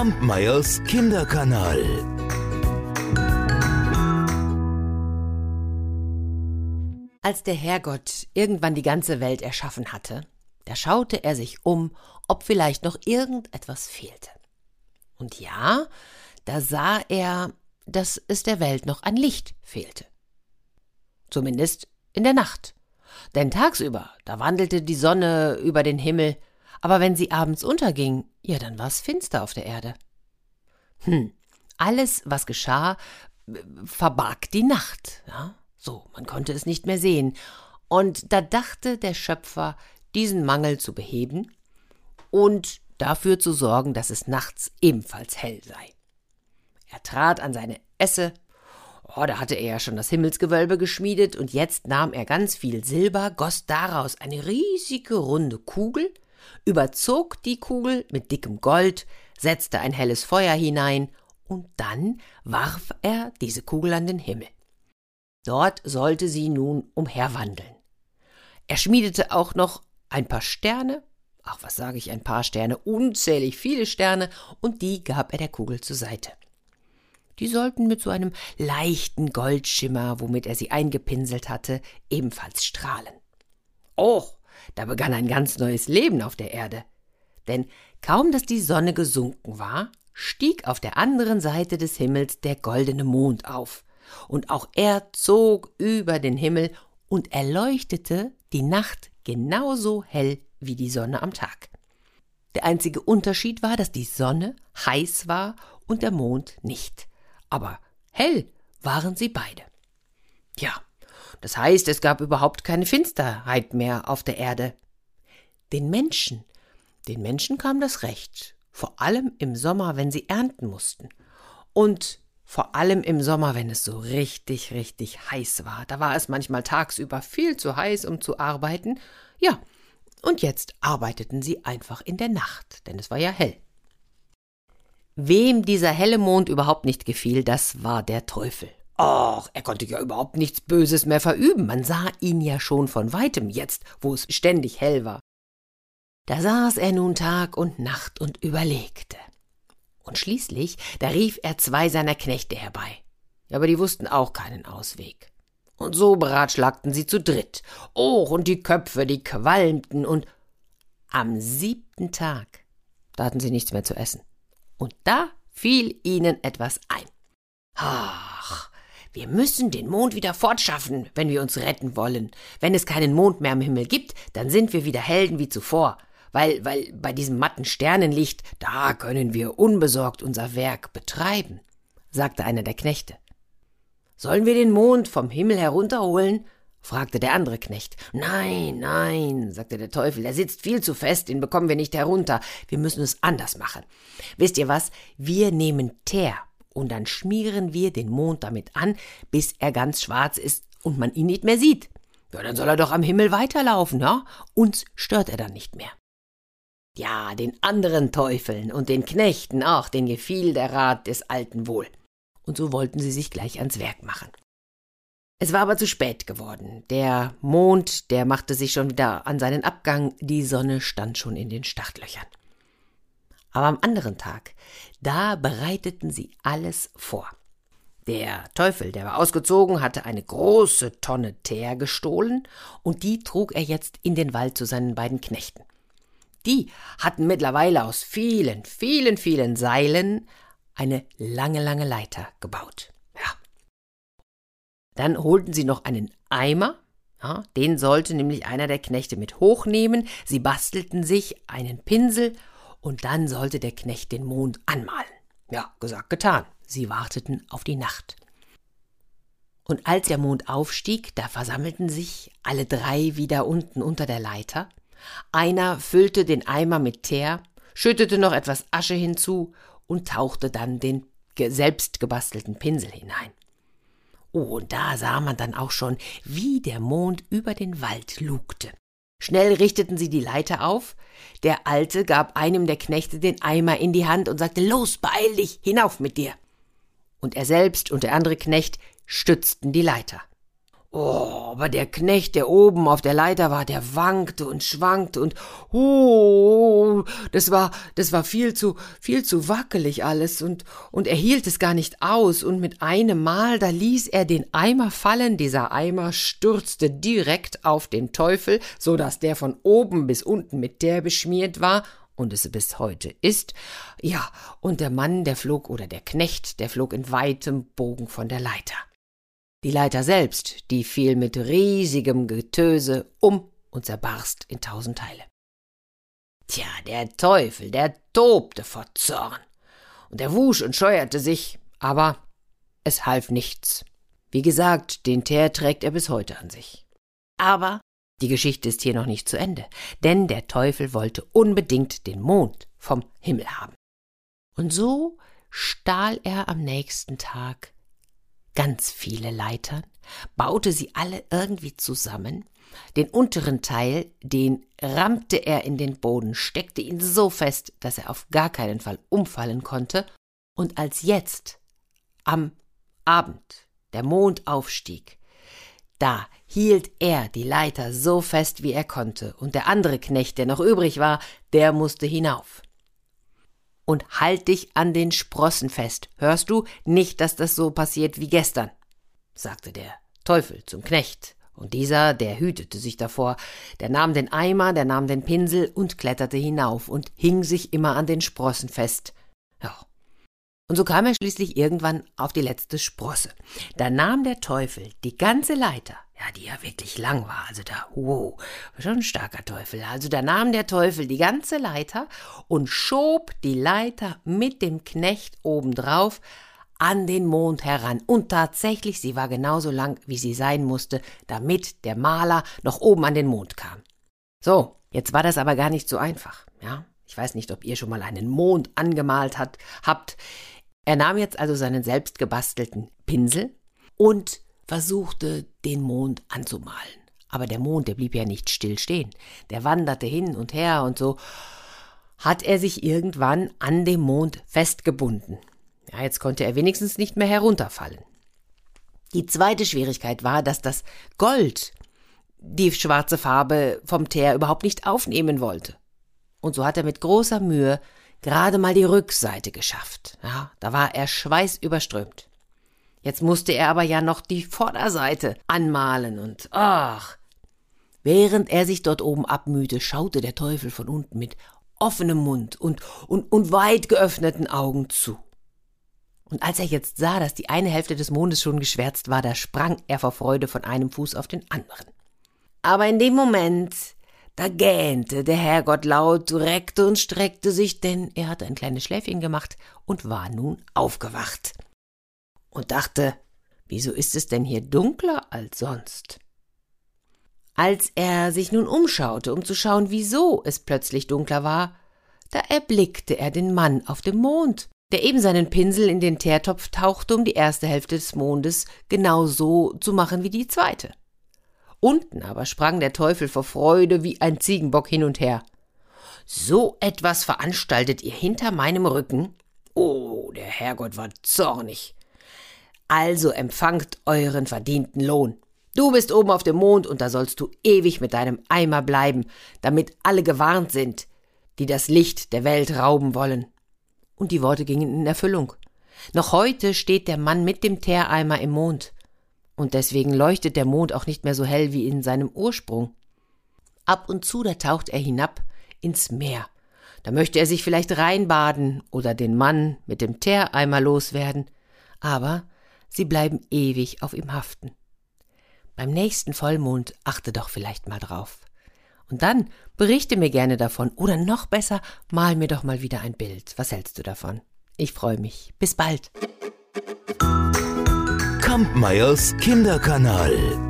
Kampmeyers Kinderkanal. Als der Herrgott irgendwann die ganze Welt erschaffen hatte, da schaute er sich um, ob vielleicht noch irgendetwas fehlte. Und ja, da sah er, dass es der Welt noch an Licht fehlte. Zumindest in der Nacht. Denn tagsüber, da wandelte die Sonne über den Himmel, aber wenn sie abends unterging, ja, dann war es finster auf der Erde. Hm, alles, was geschah, verbarg die Nacht. Ja? So, man konnte es nicht mehr sehen. Und da dachte der Schöpfer, diesen Mangel zu beheben und dafür zu sorgen, dass es nachts ebenfalls hell sei. Er trat an seine Esse, oh, da hatte er ja schon das Himmelsgewölbe geschmiedet, und jetzt nahm er ganz viel Silber, goss daraus eine riesige runde Kugel, überzog die Kugel mit dickem Gold, setzte ein helles Feuer hinein, und dann warf er diese Kugel an den Himmel. Dort sollte sie nun umherwandeln. Er schmiedete auch noch ein paar Sterne, ach was sage ich, ein paar Sterne, unzählig viele Sterne, und die gab er der Kugel zur Seite. Die sollten mit so einem leichten Goldschimmer, womit er sie eingepinselt hatte, ebenfalls strahlen. Oh, da begann ein ganz neues Leben auf der Erde. Denn kaum dass die Sonne gesunken war, stieg auf der anderen Seite des Himmels der goldene Mond auf, und auch er zog über den Himmel und erleuchtete die Nacht genauso hell wie die Sonne am Tag. Der einzige Unterschied war, dass die Sonne heiß war und der Mond nicht. Aber hell waren sie beide. Ja, das heißt, es gab überhaupt keine Finsterheit mehr auf der Erde. Den Menschen, den Menschen kam das recht, vor allem im Sommer, wenn sie ernten mussten. Und vor allem im Sommer, wenn es so richtig, richtig heiß war. Da war es manchmal tagsüber viel zu heiß, um zu arbeiten. Ja, und jetzt arbeiteten sie einfach in der Nacht, denn es war ja hell. Wem dieser helle Mond überhaupt nicht gefiel, das war der Teufel. Och, er konnte ja überhaupt nichts Böses mehr verüben, man sah ihn ja schon von weitem jetzt, wo es ständig hell war. Da saß er nun Tag und Nacht und überlegte. Und schließlich, da rief er zwei seiner Knechte herbei. Aber die wussten auch keinen Ausweg. Und so beratschlagten sie zu dritt. Oh, und die Köpfe, die qualmten und am siebten Tag, da hatten sie nichts mehr zu essen. Und da fiel ihnen etwas ein. Ach, wir müssen den Mond wieder fortschaffen, wenn wir uns retten wollen. Wenn es keinen Mond mehr am Himmel gibt, dann sind wir wieder Helden wie zuvor. Weil, weil bei diesem matten Sternenlicht, da können wir unbesorgt unser Werk betreiben, sagte einer der Knechte. Sollen wir den Mond vom Himmel herunterholen? fragte der andere Knecht. Nein, nein, sagte der Teufel, er sitzt viel zu fest, den bekommen wir nicht herunter. Wir müssen es anders machen. Wisst ihr was? Wir nehmen Teer und dann schmieren wir den Mond damit an, bis er ganz schwarz ist und man ihn nicht mehr sieht. Ja, dann soll er doch am Himmel weiterlaufen, ja? Uns stört er dann nicht mehr. Ja, den anderen Teufeln und den Knechten auch, den gefiel der Rat des Alten wohl und so wollten sie sich gleich ans Werk machen. Es war aber zu spät geworden. Der Mond, der machte sich schon wieder an seinen Abgang, die Sonne stand schon in den Startlöchern. Aber am anderen Tag, da bereiteten sie alles vor. Der Teufel, der war ausgezogen, hatte eine große Tonne Teer gestohlen, und die trug er jetzt in den Wald zu seinen beiden Knechten. Die hatten mittlerweile aus vielen, vielen, vielen Seilen eine lange, lange Leiter gebaut. Ja. Dann holten sie noch einen Eimer, ja, den sollte nämlich einer der Knechte mit hochnehmen. Sie bastelten sich einen Pinsel und dann sollte der Knecht den Mond anmalen. Ja, gesagt, getan. Sie warteten auf die Nacht. Und als der Mond aufstieg, da versammelten sich alle drei wieder unten unter der Leiter. Einer füllte den Eimer mit Teer, schüttete noch etwas Asche hinzu und tauchte dann den selbst gebastelten Pinsel hinein. Oh, und da sah man dann auch schon, wie der Mond über den Wald lugte. Schnell richteten sie die Leiter auf. Der Alte gab einem der Knechte den Eimer in die Hand und sagte: Los, beeil dich, hinauf mit dir. Und er selbst und der andere Knecht stützten die Leiter. Oh, aber der Knecht, der oben auf der Leiter war, der wankte und schwankte und oh, das war, das war viel zu, viel zu wackelig alles und, und er hielt es gar nicht aus und mit einem Mal, da ließ er den Eimer fallen, dieser Eimer stürzte direkt auf den Teufel, so dass der von oben bis unten mit der beschmiert war und es bis heute ist. Ja, und der Mann, der flog, oder der Knecht, der flog in weitem Bogen von der Leiter. Die Leiter selbst, die fiel mit riesigem Getöse um und zerbarst in tausend Teile. Tja, der Teufel, der tobte vor Zorn. Und er wusch und scheuerte sich, aber es half nichts. Wie gesagt, den Teer trägt er bis heute an sich. Aber die Geschichte ist hier noch nicht zu Ende, denn der Teufel wollte unbedingt den Mond vom Himmel haben. Und so stahl er am nächsten Tag ganz viele Leitern, baute sie alle irgendwie zusammen, den unteren Teil, den rammte er in den Boden, steckte ihn so fest, dass er auf gar keinen Fall umfallen konnte, und als jetzt am Abend der Mond aufstieg, da hielt er die Leiter so fest, wie er konnte, und der andere Knecht, der noch übrig war, der musste hinauf und halt dich an den Sprossen fest. Hörst du nicht, dass das so passiert wie gestern? sagte der Teufel zum Knecht. Und dieser, der hütete sich davor, der nahm den Eimer, der nahm den Pinsel und kletterte hinauf und hing sich immer an den Sprossen fest. Ja. Und so kam er schließlich irgendwann auf die letzte Sprosse. Da nahm der Teufel die ganze Leiter, ja, die ja wirklich lang war. Also da, wow, schon ein starker Teufel. Also da nahm der Teufel die ganze Leiter und schob die Leiter mit dem Knecht obendrauf an den Mond heran. Und tatsächlich, sie war genauso lang, wie sie sein musste, damit der Maler noch oben an den Mond kam. So, jetzt war das aber gar nicht so einfach, ja. Ich weiß nicht, ob ihr schon mal einen Mond angemalt hat, habt. Er nahm jetzt also seinen selbst gebastelten Pinsel und versuchte, den Mond anzumalen. Aber der Mond, der blieb ja nicht still stehen. Der wanderte hin und her und so hat er sich irgendwann an dem Mond festgebunden. Ja, jetzt konnte er wenigstens nicht mehr herunterfallen. Die zweite Schwierigkeit war, dass das Gold die schwarze Farbe vom Teer überhaupt nicht aufnehmen wollte. Und so hat er mit großer Mühe gerade mal die Rückseite geschafft. Ja, da war er schweißüberströmt. Jetzt musste er aber ja noch die Vorderseite anmalen und ach. Während er sich dort oben abmühte, schaute der Teufel von unten mit offenem Mund und, und, und weit geöffneten Augen zu. Und als er jetzt sah, dass die eine Hälfte des Mondes schon geschwärzt war, da sprang er vor Freude von einem Fuß auf den anderen. Aber in dem Moment, da gähnte der Herrgott laut, reckte und streckte sich, denn er hatte ein kleines Schläfchen gemacht und war nun aufgewacht und dachte, wieso ist es denn hier dunkler als sonst? Als er sich nun umschaute, um zu schauen, wieso es plötzlich dunkler war, da erblickte er den Mann auf dem Mond, der eben seinen Pinsel in den Teertopf tauchte, um die erste Hälfte des Mondes genau so zu machen wie die zweite. Unten aber sprang der Teufel vor Freude wie ein Ziegenbock hin und her. So etwas veranstaltet ihr hinter meinem Rücken? Oh, der Herrgott war zornig. Also empfangt euren verdienten Lohn. Du bist oben auf dem Mond und da sollst du ewig mit deinem Eimer bleiben, damit alle gewarnt sind, die das Licht der Welt rauben wollen. Und die Worte gingen in Erfüllung. Noch heute steht der Mann mit dem Teereimer im Mond. Und deswegen leuchtet der Mond auch nicht mehr so hell wie in seinem Ursprung. Ab und zu, da taucht er hinab ins Meer. Da möchte er sich vielleicht reinbaden oder den Mann mit dem Teereimer loswerden. Aber sie bleiben ewig auf ihm haften. Beim nächsten Vollmond achte doch vielleicht mal drauf. Und dann berichte mir gerne davon oder noch besser, mal mir doch mal wieder ein Bild. Was hältst du davon? Ich freue mich. Bis bald. Kampmeyers Kinderkanal.